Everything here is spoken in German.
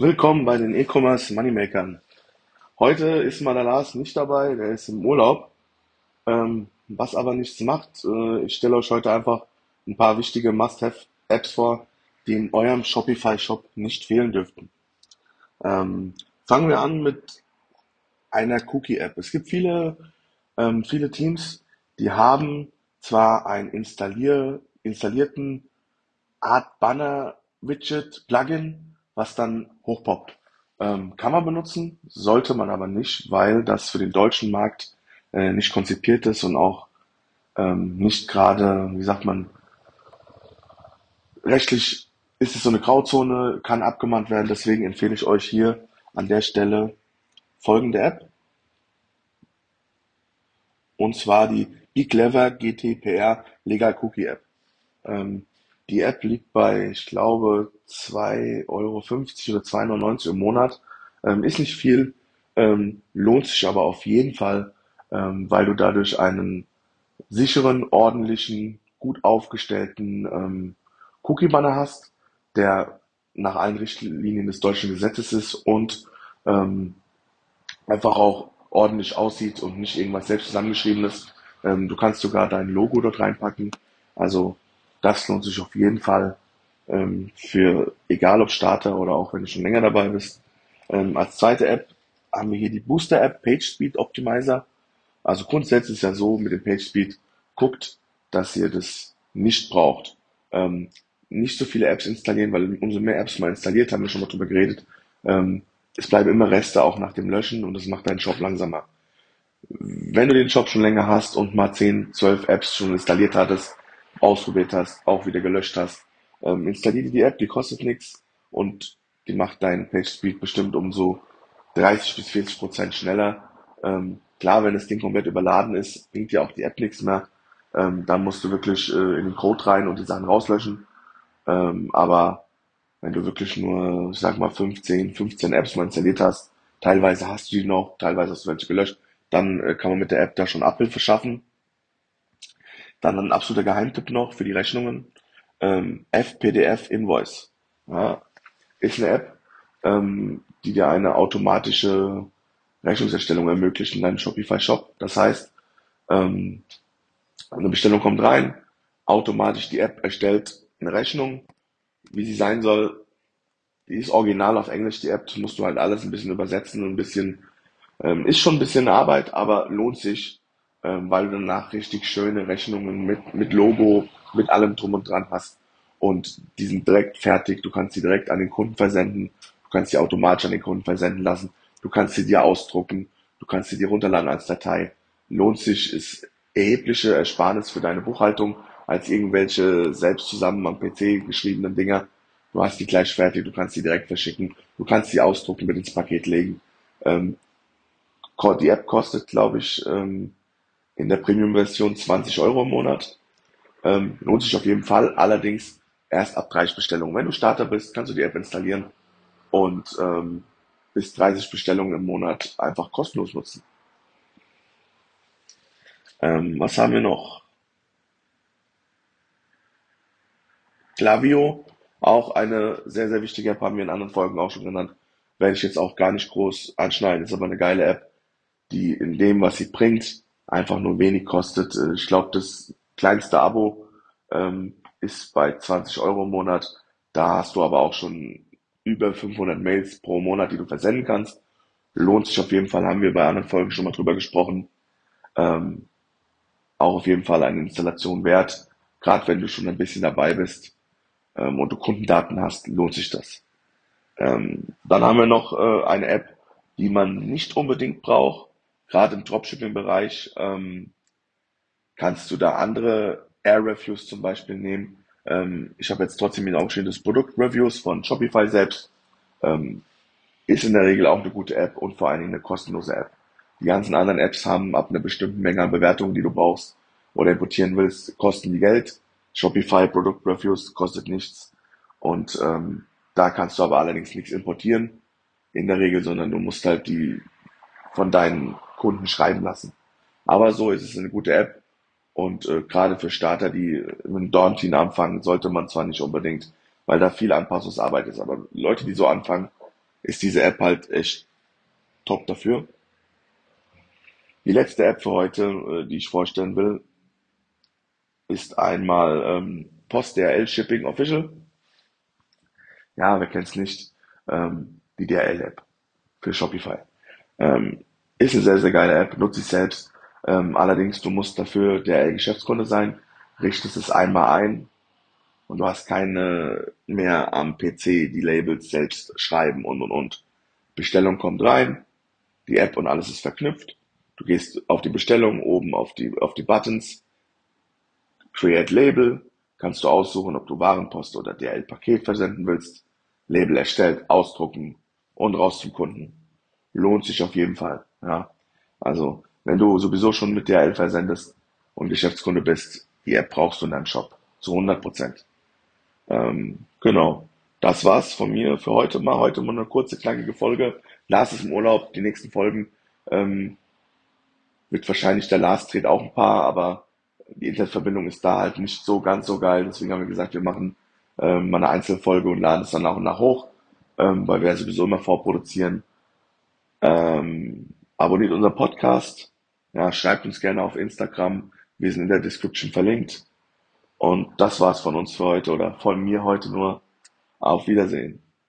Willkommen bei den E-Commerce Moneymakern. Heute ist mal der Lars nicht dabei, der ist im Urlaub, ähm, was aber nichts macht. Äh, ich stelle euch heute einfach ein paar wichtige Must-Have-Apps vor, die in eurem Shopify-Shop nicht fehlen dürften. Ähm, fangen wir an mit einer Cookie-App. Es gibt viele, ähm, viele Teams, die haben zwar einen installier installierten Art Banner-Widget, Plugin, was dann hochpoppt. Ähm, kann man benutzen, sollte man aber nicht, weil das für den deutschen Markt äh, nicht konzipiert ist und auch ähm, nicht gerade, wie sagt man, rechtlich ist es so eine Grauzone, kann abgemahnt werden. Deswegen empfehle ich euch hier an der Stelle folgende App. Und zwar die BeClever GTPR Legal Cookie App. Ähm, die App liegt bei, ich glaube, 2,50 Euro oder 2,99 im Monat. Ähm, ist nicht viel, ähm, lohnt sich aber auf jeden Fall, ähm, weil du dadurch einen sicheren, ordentlichen, gut aufgestellten ähm, Cookie-Banner hast, der nach allen Richtlinien des deutschen Gesetzes ist und ähm, einfach auch ordentlich aussieht und nicht irgendwas selbst zusammengeschriebenes. Ähm, du kannst sogar dein Logo dort reinpacken. Also das lohnt sich auf jeden Fall ähm, für egal ob Starter oder auch wenn du schon länger dabei bist. Ähm, als zweite App haben wir hier die Booster App PageSpeed Optimizer. Also grundsätzlich ist ja so mit dem PageSpeed, guckt, dass ihr das nicht braucht. Ähm, nicht so viele Apps installieren, weil umso mehr Apps man installiert, haben wir schon mal drüber geredet, ähm, es bleiben immer Reste auch nach dem Löschen und das macht deinen Shop langsamer. Wenn du den Shop schon länger hast und mal 10, 12 Apps schon installiert hattest, ausprobiert hast, auch wieder gelöscht hast, ähm, installiere die App, die kostet nichts und die macht deinen Page Speed bestimmt um so 30 bis 40 Prozent schneller. Ähm, klar, wenn das Ding komplett überladen ist, bringt dir auch die App nichts mehr. Ähm, dann musst du wirklich äh, in den Code rein und die Sachen rauslöschen. Ähm, aber wenn du wirklich nur, ich sag mal, 15, 15 Apps mal installiert hast, teilweise hast du die noch, teilweise hast du welche gelöscht, dann äh, kann man mit der App da schon Abhilfe schaffen. Dann ein absoluter Geheimtipp noch für die Rechnungen. Ähm, FPDF Invoice. Ja, ist eine App, ähm, die dir eine automatische Rechnungserstellung ermöglicht in deinem Shopify Shop. Das heißt, ähm, eine Bestellung kommt rein, automatisch die App erstellt eine Rechnung, wie sie sein soll. Die ist original auf Englisch, die App, das musst du halt alles ein bisschen übersetzen und ein bisschen, ähm, ist schon ein bisschen Arbeit, aber lohnt sich, ähm, weil du danach richtig schöne Rechnungen mit, mit Logo, mit allem drum und dran hast. Und die sind direkt fertig, du kannst sie direkt an den Kunden versenden, du kannst sie automatisch an den Kunden versenden lassen, du kannst sie dir ausdrucken, du kannst sie dir runterladen als Datei. Lohnt sich, ist erhebliche Ersparnis für deine Buchhaltung als irgendwelche selbst zusammen am PC geschriebenen Dinger. Du hast die gleich fertig, du kannst die direkt verschicken, du kannst sie ausdrucken, mit ins Paket legen. Ähm, die App kostet, glaube ich, ähm, in der Premium-Version 20 Euro im Monat. Ähm, lohnt sich auf jeden Fall, allerdings erst ab 30 Bestellungen. Wenn du Starter bist, kannst du die App installieren und ähm, bis 30 Bestellungen im Monat einfach kostenlos nutzen. Ähm, was haben wir noch? Klaviyo, auch eine sehr, sehr wichtige App, haben wir in anderen Folgen auch schon genannt. Werde ich jetzt auch gar nicht groß anschneiden, ist aber eine geile App, die in dem, was sie bringt, einfach nur wenig kostet. Äh, ich glaube, das kleinste Abo ähm, ist bei 20 Euro im Monat. Da hast du aber auch schon über 500 Mails pro Monat, die du versenden kannst. Lohnt sich auf jeden Fall, haben wir bei anderen Folgen schon mal drüber gesprochen. Ähm, auch auf jeden Fall eine Installation wert, gerade wenn du schon ein bisschen dabei bist ähm, und du Kundendaten hast, lohnt sich das. Ähm, dann haben wir noch äh, eine App, die man nicht unbedingt braucht, gerade im Dropshipping-Bereich ähm, kannst du da andere Air Reviews zum Beispiel nehmen. Ähm, ich habe jetzt trotzdem wieder aufgeschrieben, das Produkt Reviews von Shopify selbst ähm, ist in der Regel auch eine gute App und vor allen Dingen eine kostenlose App. Die ganzen anderen Apps haben ab einer bestimmten Menge an Bewertungen, die du brauchst oder importieren willst, kosten die Geld. Shopify Produkt Reviews kostet nichts und ähm, da kannst du aber allerdings nichts importieren in der Regel, sondern du musst halt die von deinen Kunden schreiben lassen. Aber so ist es eine gute App und äh, gerade für Starter, die mit Daunting anfangen, sollte man zwar nicht unbedingt, weil da viel Anpassungsarbeit ist, aber Leute, die so anfangen, ist diese App halt echt top dafür. Die letzte App für heute, äh, die ich vorstellen will, ist einmal ähm, PostDRL Shipping Official. Ja, wer kennt's nicht? Ähm, die DRL-App für Shopify. Ähm, ist eine sehr, sehr geile App, nutze ich selbst. Ähm, allerdings, du musst dafür DRL-Geschäftskunde sein, richtest es einmal ein und du hast keine mehr am PC die Labels selbst schreiben und und und. Bestellung kommt rein, die App und alles ist verknüpft. Du gehst auf die Bestellung, oben auf die, auf die Buttons, Create Label, kannst du aussuchen, ob du Warenpost oder DL-Paket versenden willst. Label erstellt, ausdrucken und raus zum Kunden. Lohnt sich auf jeden Fall. Ja. Also, wenn du sowieso schon mit DL versendest und Geschäftskunde bist, die App brauchst du in deinem Shop. Zu 100 Prozent. Ähm, genau. Das war's von mir für heute mal. Heute mal eine kurze, knackige Folge. Lars ist im Urlaub. Die nächsten Folgen ähm, wird wahrscheinlich der Lars dreht auch ein paar, aber die Internetverbindung ist da halt nicht so ganz so geil. Deswegen haben wir gesagt, wir machen ähm, mal eine Einzelfolge und laden es dann nach und nach hoch, ähm, weil wir ja sowieso immer vorproduzieren. Ähm, abonniert unseren Podcast. Ja, schreibt uns gerne auf Instagram. Wir sind in der Description verlinkt. Und das war's von uns für heute oder von mir heute nur. Auf Wiedersehen.